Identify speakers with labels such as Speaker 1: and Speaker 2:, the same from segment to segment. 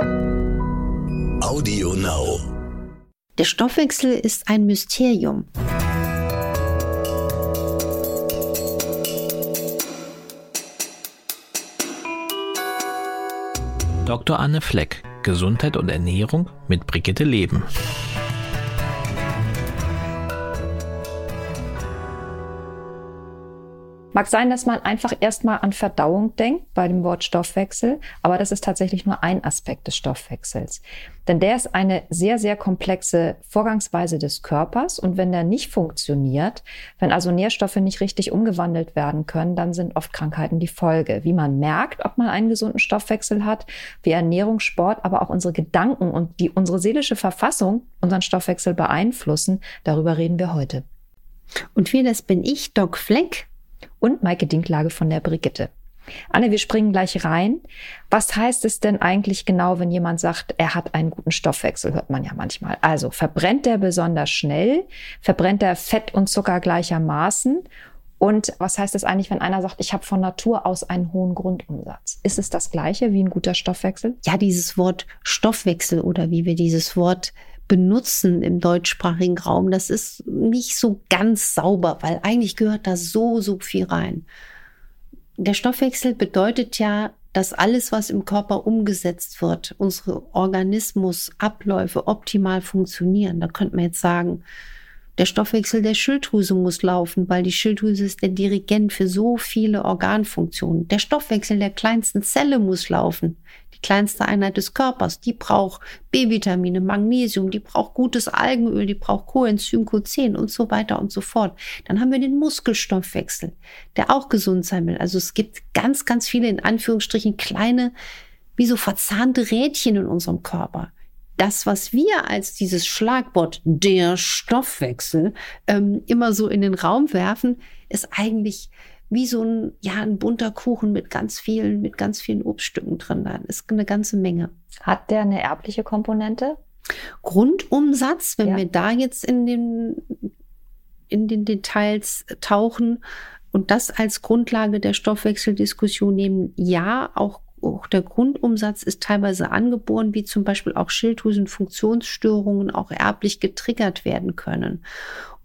Speaker 1: Audio Now.
Speaker 2: Der Stoffwechsel ist ein Mysterium.
Speaker 3: Dr. Anne Fleck, Gesundheit und Ernährung mit Brigitte Leben.
Speaker 4: Mag sein, dass man einfach erstmal an Verdauung denkt bei dem Wort Stoffwechsel, aber das ist tatsächlich nur ein Aspekt des Stoffwechsels. Denn der ist eine sehr, sehr komplexe Vorgangsweise des Körpers und wenn der nicht funktioniert, wenn also Nährstoffe nicht richtig umgewandelt werden können, dann sind oft Krankheiten die Folge. Wie man merkt, ob man einen gesunden Stoffwechsel hat, wie Ernährung, Sport, aber auch unsere Gedanken und die unsere seelische Verfassung unseren Stoffwechsel beeinflussen, darüber reden wir heute.
Speaker 2: Und wir, das bin ich, Doc Fleck
Speaker 4: und Maike Dinklage von der Brigitte. Anne, wir springen gleich rein. Was heißt es denn eigentlich genau, wenn jemand sagt, er hat einen guten Stoffwechsel? Hört man ja manchmal. Also verbrennt er besonders schnell? Verbrennt er Fett und Zucker gleichermaßen? Und was heißt es eigentlich, wenn einer sagt, ich habe von Natur aus einen hohen Grundumsatz? Ist es das gleiche wie ein guter Stoffwechsel?
Speaker 2: Ja, dieses Wort Stoffwechsel oder wie wir dieses Wort benutzen im deutschsprachigen Raum, das ist nicht so ganz sauber, weil eigentlich gehört da so, so viel rein. Der Stoffwechsel bedeutet ja, dass alles, was im Körper umgesetzt wird, unsere Organismusabläufe optimal funktionieren. Da könnte man jetzt sagen, der Stoffwechsel der Schilddrüse muss laufen, weil die Schilddrüse ist der Dirigent für so viele Organfunktionen. Der Stoffwechsel der kleinsten Zelle muss laufen die kleinste Einheit des Körpers, die braucht B-Vitamine, Magnesium, die braucht gutes Algenöl, die braucht Coenzym Q10 und so weiter und so fort. Dann haben wir den Muskelstoffwechsel, der auch gesund sein will. Also es gibt ganz, ganz viele in Anführungsstrichen kleine, wie so verzahnte Rädchen in unserem Körper das, was wir als dieses Schlagwort der Stoffwechsel ähm, immer so in den Raum werfen, ist eigentlich wie so ein, ja, ein bunter Kuchen mit ganz vielen, mit ganz vielen Obststücken drin. Da ist eine ganze Menge.
Speaker 4: Hat der eine erbliche Komponente?
Speaker 2: Grundumsatz, wenn ja. wir da jetzt in den, in den Details tauchen und das als Grundlage der Stoffwechseldiskussion nehmen, ja, auch auch der Grundumsatz ist teilweise angeboren, wie zum Beispiel auch Schilddrüsenfunktionsstörungen auch erblich getriggert werden können.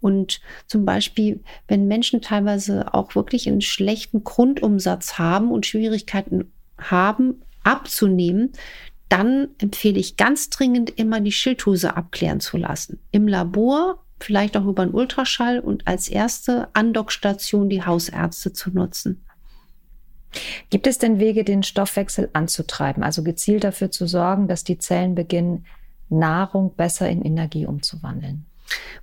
Speaker 2: Und zum Beispiel, wenn Menschen teilweise auch wirklich einen schlechten Grundumsatz haben und Schwierigkeiten haben, abzunehmen, dann empfehle ich ganz dringend immer die Schilddrüse abklären zu lassen. Im Labor, vielleicht auch über einen Ultraschall und als erste Andockstation die Hausärzte zu nutzen.
Speaker 4: Gibt es denn Wege, den Stoffwechsel anzutreiben, also gezielt dafür zu sorgen, dass die Zellen beginnen, Nahrung besser in Energie umzuwandeln?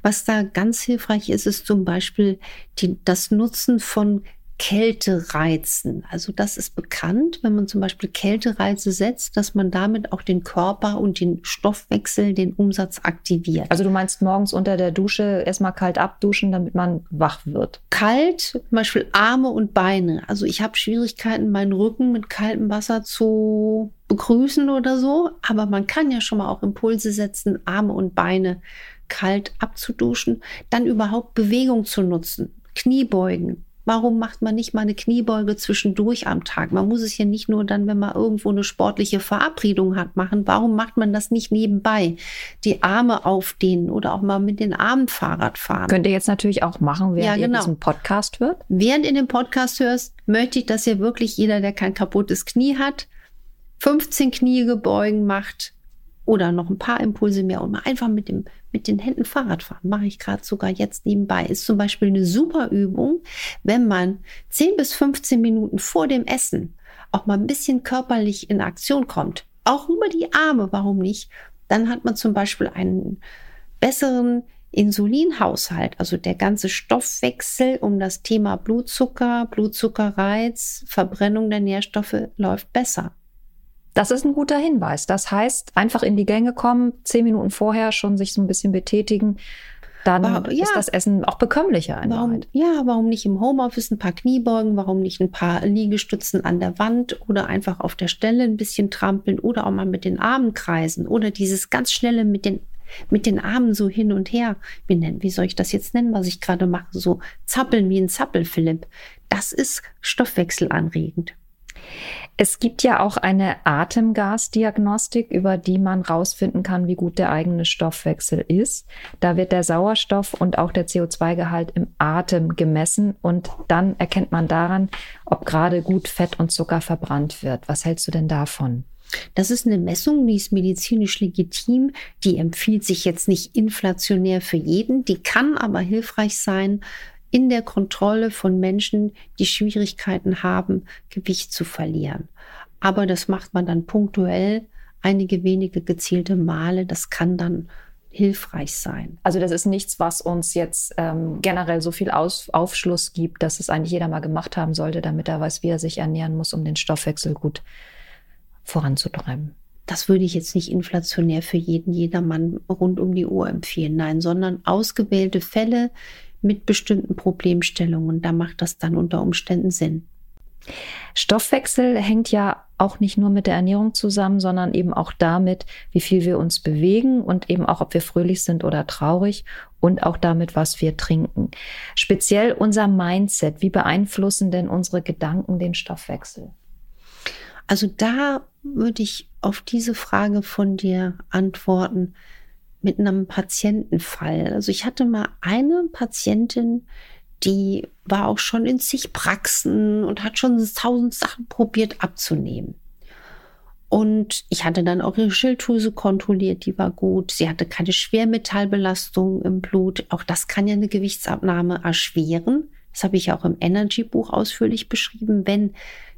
Speaker 2: Was da ganz hilfreich ist, ist zum Beispiel die, das Nutzen von Kältereizen. Also das ist bekannt, wenn man zum Beispiel Kältereize setzt, dass man damit auch den Körper und den Stoffwechsel, den Umsatz aktiviert.
Speaker 4: Also du meinst morgens unter der Dusche erstmal kalt abduschen, damit man wach wird?
Speaker 2: Kalt, zum Beispiel Arme und Beine. Also ich habe Schwierigkeiten, meinen Rücken mit kaltem Wasser zu begrüßen oder so, aber man kann ja schon mal auch Impulse setzen, Arme und Beine kalt abzuduschen, dann überhaupt Bewegung zu nutzen. Kniebeugen. Warum macht man nicht mal eine Kniebeuge zwischendurch am Tag? Man muss es ja nicht nur dann, wenn man irgendwo eine sportliche Verabredung hat, machen. Warum macht man das nicht nebenbei? Die Arme aufdehnen oder auch mal mit den Armen Fahrrad fahren.
Speaker 4: Könnt ihr jetzt natürlich auch machen, während ja, genau. ihr diesen Podcast hört.
Speaker 2: Während ihr den Podcast hörst, möchte ich, dass ihr wirklich jeder, der kein kaputtes Knie hat, 15 Kniegebeugen macht, oder noch ein paar Impulse mehr und mal einfach mit, dem, mit den Händen Fahrrad fahren. Mache ich gerade sogar jetzt nebenbei. Ist zum Beispiel eine super Übung, wenn man 10 bis 15 Minuten vor dem Essen auch mal ein bisschen körperlich in Aktion kommt. Auch über die Arme, warum nicht? Dann hat man zum Beispiel einen besseren Insulinhaushalt, also der ganze Stoffwechsel um das Thema Blutzucker, Blutzuckerreiz, Verbrennung der Nährstoffe läuft besser.
Speaker 4: Das ist ein guter Hinweis. Das heißt, einfach in die Gänge kommen, zehn Minuten vorher schon sich so ein bisschen betätigen. Dann warum, ja. ist das Essen auch bekömmlicher
Speaker 2: warum,
Speaker 4: Wahrheit.
Speaker 2: Ja, warum nicht im Homeoffice ein paar Kniebeugen, warum nicht ein paar Liegestützen an der Wand oder einfach auf der Stelle ein bisschen trampeln oder auch mal mit den Armen kreisen oder dieses ganz schnelle mit den mit den Armen so hin und her. Wie, nennen, wie soll ich das jetzt nennen, was ich gerade mache? So zappeln wie ein Zappelphilipp. Das ist stoffwechselanregend.
Speaker 4: Es gibt ja auch eine Atemgasdiagnostik, über die man rausfinden kann, wie gut der eigene Stoffwechsel ist. Da wird der Sauerstoff und auch der CO2-Gehalt im Atem gemessen und dann erkennt man daran, ob gerade gut Fett und Zucker verbrannt wird. Was hältst du denn davon?
Speaker 2: Das ist eine Messung, die ist medizinisch legitim. Die empfiehlt sich jetzt nicht inflationär für jeden. Die kann aber hilfreich sein in der Kontrolle von Menschen, die Schwierigkeiten haben, Gewicht zu verlieren. Aber das macht man dann punktuell, einige wenige gezielte Male. Das kann dann hilfreich sein.
Speaker 4: Also das ist nichts, was uns jetzt ähm, generell so viel Aus Aufschluss gibt, dass es eigentlich jeder mal gemacht haben sollte, damit er weiß, wie er sich ernähren muss, um den Stoffwechsel gut voranzutreiben.
Speaker 2: Das würde ich jetzt nicht inflationär für jeden, jedermann rund um die Uhr empfehlen. Nein, sondern ausgewählte Fälle mit bestimmten Problemstellungen. Da macht das dann unter Umständen Sinn.
Speaker 4: Stoffwechsel hängt ja auch nicht nur mit der Ernährung zusammen, sondern eben auch damit, wie viel wir uns bewegen und eben auch, ob wir fröhlich sind oder traurig und auch damit, was wir trinken. Speziell unser Mindset. Wie beeinflussen denn unsere Gedanken den Stoffwechsel?
Speaker 2: Also da würde ich auf diese Frage von dir antworten mit einem Patientenfall. Also ich hatte mal eine Patientin, die war auch schon in zig Praxen und hat schon tausend Sachen probiert abzunehmen. Und ich hatte dann auch ihre Schilddrüse kontrolliert, die war gut. Sie hatte keine Schwermetallbelastung im Blut. Auch das kann ja eine Gewichtsabnahme erschweren. Das habe ich auch im Energy-Buch ausführlich beschrieben. Wenn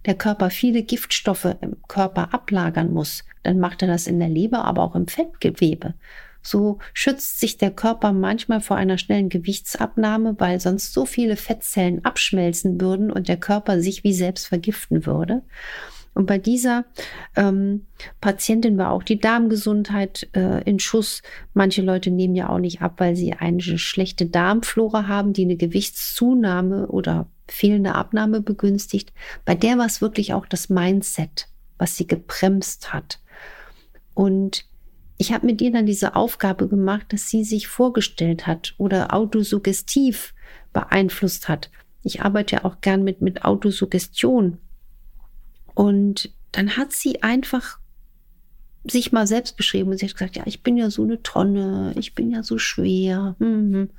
Speaker 2: der Körper viele Giftstoffe im Körper ablagern muss, dann macht er das in der Leber, aber auch im Fettgewebe. So schützt sich der Körper manchmal vor einer schnellen Gewichtsabnahme, weil sonst so viele Fettzellen abschmelzen würden und der Körper sich wie selbst vergiften würde. Und bei dieser ähm, Patientin war auch die Darmgesundheit äh, in Schuss. Manche Leute nehmen ja auch nicht ab, weil sie eine schlechte Darmflora haben, die eine Gewichtszunahme oder fehlende Abnahme begünstigt. Bei der war es wirklich auch das Mindset, was sie gebremst hat. Und ich habe mit ihr dann diese Aufgabe gemacht, dass sie sich vorgestellt hat oder autosuggestiv beeinflusst hat. Ich arbeite ja auch gern mit, mit Autosuggestion. Und dann hat sie einfach sich mal selbst beschrieben und sie hat gesagt, ja, ich bin ja so eine Tonne, ich bin ja so schwer. Mhm.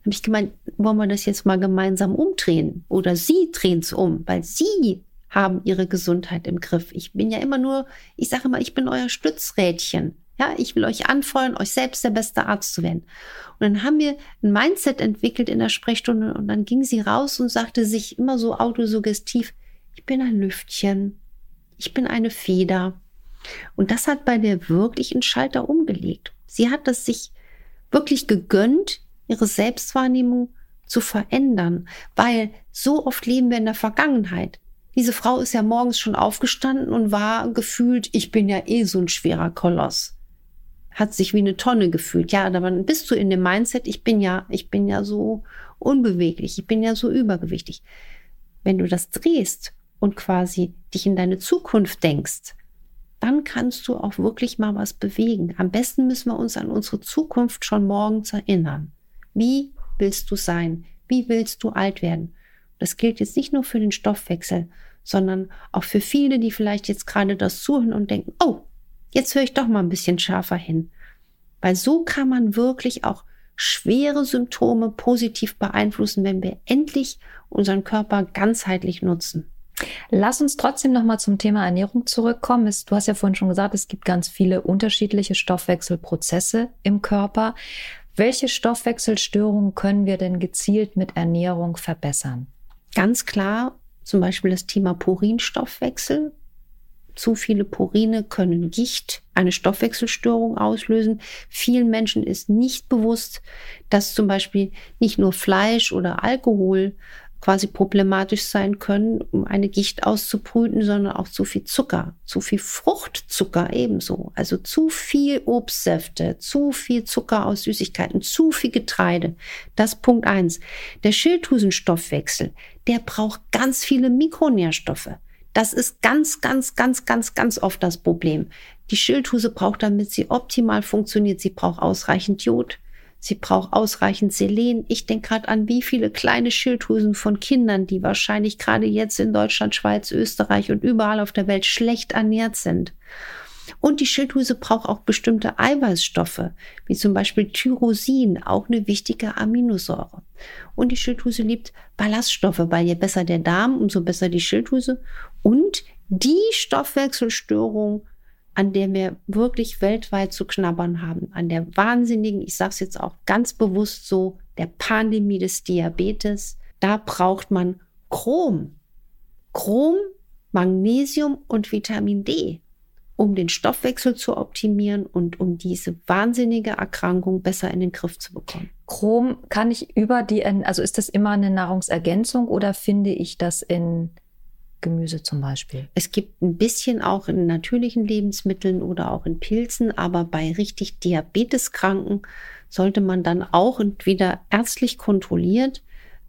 Speaker 2: Habe ich gemeint, wollen wir das jetzt mal gemeinsam umdrehen? Oder Sie drehen es um, weil Sie haben Ihre Gesundheit im Griff. Ich bin ja immer nur, ich sage immer, ich bin euer Stützrädchen. Ja, ich will euch anfeuern, euch selbst der beste Arzt zu werden. Und dann haben wir ein Mindset entwickelt in der Sprechstunde und dann ging sie raus und sagte sich immer so autosuggestiv, ich bin ein Lüftchen, ich bin eine Feder. Und das hat bei der wirklich einen Schalter umgelegt. Sie hat es sich wirklich gegönnt, ihre Selbstwahrnehmung zu verändern, weil so oft leben wir in der Vergangenheit. Diese Frau ist ja morgens schon aufgestanden und war gefühlt, ich bin ja eh so ein schwerer Koloss. Hat sich wie eine Tonne gefühlt. Ja, aber dann bist du in dem Mindset, ich bin ja, ich bin ja so unbeweglich, ich bin ja so übergewichtig. Wenn du das drehst und quasi dich in deine Zukunft denkst, dann kannst du auch wirklich mal was bewegen. Am besten müssen wir uns an unsere Zukunft schon morgens erinnern. Wie willst du sein? Wie willst du alt werden? Das gilt jetzt nicht nur für den Stoffwechsel, sondern auch für viele, die vielleicht jetzt gerade das zuhören und denken, oh, jetzt höre ich doch mal ein bisschen schärfer hin. Weil so kann man wirklich auch schwere Symptome positiv beeinflussen, wenn wir endlich unseren Körper ganzheitlich nutzen.
Speaker 4: Lass uns trotzdem noch mal zum Thema Ernährung zurückkommen. Du hast ja vorhin schon gesagt, es gibt ganz viele unterschiedliche Stoffwechselprozesse im Körper. Welche Stoffwechselstörungen können wir denn gezielt mit Ernährung verbessern?
Speaker 2: Ganz klar zum Beispiel das Thema Purinstoffwechsel. Zu viele Purine können Gicht, eine Stoffwechselstörung auslösen. Vielen Menschen ist nicht bewusst, dass zum Beispiel nicht nur Fleisch oder Alkohol quasi problematisch sein können, um eine Gicht auszubrüten, sondern auch zu viel Zucker, zu viel Fruchtzucker ebenso. Also zu viel Obstsäfte, zu viel Zucker aus Süßigkeiten, zu viel Getreide. Das Punkt eins. Der Schilddrüsenstoffwechsel, der braucht ganz viele Mikronährstoffe. Das ist ganz, ganz, ganz, ganz, ganz oft das Problem. Die Schilddrüse braucht, damit sie optimal funktioniert, sie braucht ausreichend Jod, Sie braucht ausreichend Selen. Ich denke gerade an wie viele kleine Schilddrüsen von Kindern, die wahrscheinlich gerade jetzt in Deutschland, Schweiz, Österreich und überall auf der Welt schlecht ernährt sind. Und die Schilddrüse braucht auch bestimmte Eiweißstoffe, wie zum Beispiel Tyrosin, auch eine wichtige Aminosäure. Und die Schilddrüse liebt Ballaststoffe, weil je besser der Darm, umso besser die Schilddrüse. Und die Stoffwechselstörung an der wir wirklich weltweit zu knabbern haben, an der wahnsinnigen, ich sage es jetzt auch ganz bewusst so, der Pandemie des Diabetes, da braucht man Chrom. Chrom, Magnesium und Vitamin D, um den Stoffwechsel zu optimieren und um diese wahnsinnige Erkrankung besser in den Griff zu bekommen.
Speaker 4: Chrom kann ich über die, also ist das immer eine Nahrungsergänzung oder finde ich das in Gemüse zum Beispiel?
Speaker 2: Es gibt ein bisschen auch in natürlichen Lebensmitteln oder auch in Pilzen, aber bei richtig Diabeteskranken sollte man dann auch entweder ärztlich kontrolliert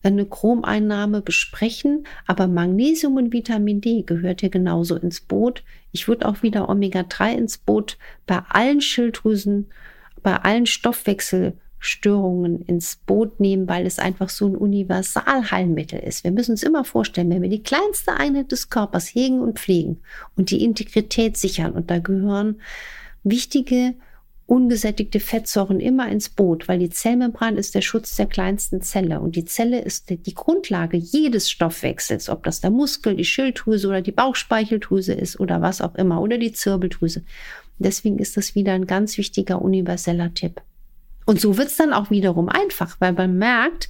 Speaker 2: eine Chromeinnahme besprechen, aber Magnesium und Vitamin D gehört hier genauso ins Boot. Ich würde auch wieder Omega-3 ins Boot bei allen Schilddrüsen, bei allen Stoffwechsel Störungen ins Boot nehmen, weil es einfach so ein Universalheilmittel ist. Wir müssen uns immer vorstellen, wenn wir die kleinste Einheit des Körpers hegen und pflegen und die Integrität sichern, und da gehören wichtige ungesättigte Fettsäuren immer ins Boot, weil die Zellmembran ist der Schutz der kleinsten Zelle und die Zelle ist die Grundlage jedes Stoffwechsels, ob das der Muskel, die Schilddrüse oder die Bauchspeicheldrüse ist oder was auch immer oder die Zirbeldrüse. Deswegen ist das wieder ein ganz wichtiger universeller Tipp. Und so wird es dann auch wiederum einfach, weil man merkt,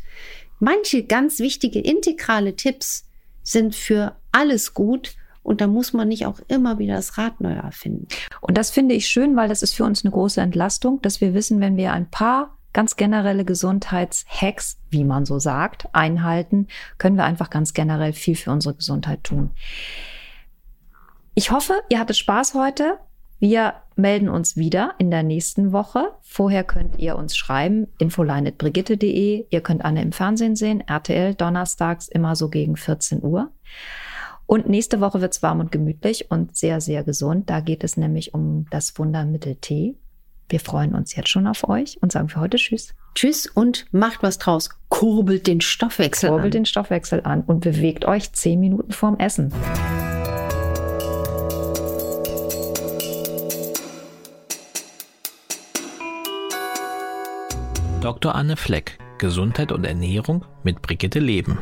Speaker 2: manche ganz wichtige integrale Tipps sind für alles gut und da muss man nicht auch immer wieder das Rad neu erfinden.
Speaker 4: Und das finde ich schön, weil das ist für uns eine große Entlastung, dass wir wissen, wenn wir ein paar ganz generelle Gesundheitshacks, wie man so sagt, einhalten, können wir einfach ganz generell viel für unsere Gesundheit tun. Ich hoffe, ihr hattet Spaß heute. Wir melden uns wieder in der nächsten Woche. Vorher könnt ihr uns schreiben, infoline.brigitte.de. Ihr könnt Anne im Fernsehen sehen, RTL, donnerstags immer so gegen 14 Uhr. Und nächste Woche wird es warm und gemütlich und sehr, sehr gesund. Da geht es nämlich um das Wundermittel Tee. Wir freuen uns jetzt schon auf euch und sagen für heute Tschüss.
Speaker 2: Tschüss und macht was draus. Kurbelt den Stoffwechsel
Speaker 4: Kurbelt an. Kurbelt den Stoffwechsel an und bewegt euch zehn Minuten vorm Essen.
Speaker 3: Dr. Anne Fleck, Gesundheit und Ernährung mit Brigitte Leben.